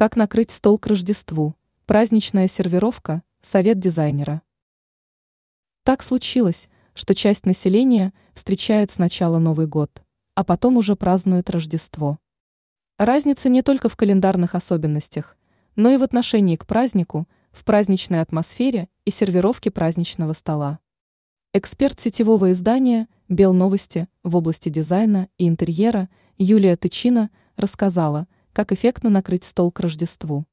Как накрыть стол к Рождеству? Праздничная сервировка, совет дизайнера. Так случилось, что часть населения встречает сначала Новый год, а потом уже празднует Рождество. Разница не только в календарных особенностях, но и в отношении к празднику, в праздничной атмосфере и сервировке праздничного стола. Эксперт сетевого издания «Белновости» в области дизайна и интерьера Юлия Тычина рассказала – как эффектно накрыть стол к Рождеству.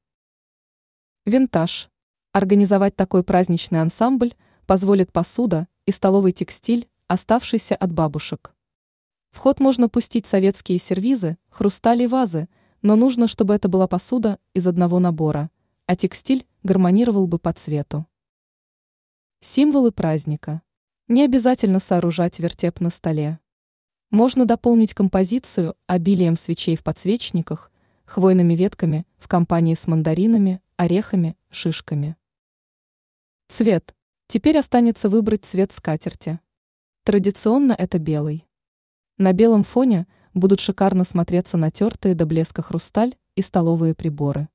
Винтаж. Организовать такой праздничный ансамбль позволит посуда и столовый текстиль, оставшийся от бабушек. В ход можно пустить советские сервизы, хрустали и вазы, но нужно, чтобы это была посуда из одного набора, а текстиль гармонировал бы по цвету. Символы праздника. Не обязательно сооружать вертеп на столе. Можно дополнить композицию обилием свечей в подсвечниках, хвойными ветками в компании с мандаринами, орехами, шишками. Цвет. Теперь останется выбрать цвет скатерти. Традиционно это белый. На белом фоне будут шикарно смотреться натертые до блеска хрусталь и столовые приборы.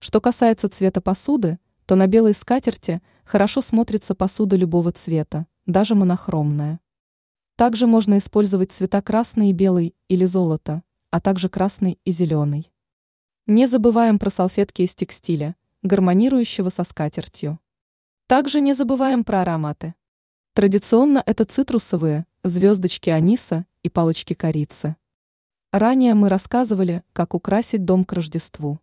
Что касается цвета посуды, то на белой скатерти хорошо смотрится посуда любого цвета, даже монохромная. Также можно использовать цвета красный и белый или золото, а также красный и зеленый. Не забываем про салфетки из текстиля, гармонирующего со скатертью. Также не забываем про ароматы. Традиционно это цитрусовые, звездочки аниса и палочки корицы. Ранее мы рассказывали, как украсить дом к Рождеству.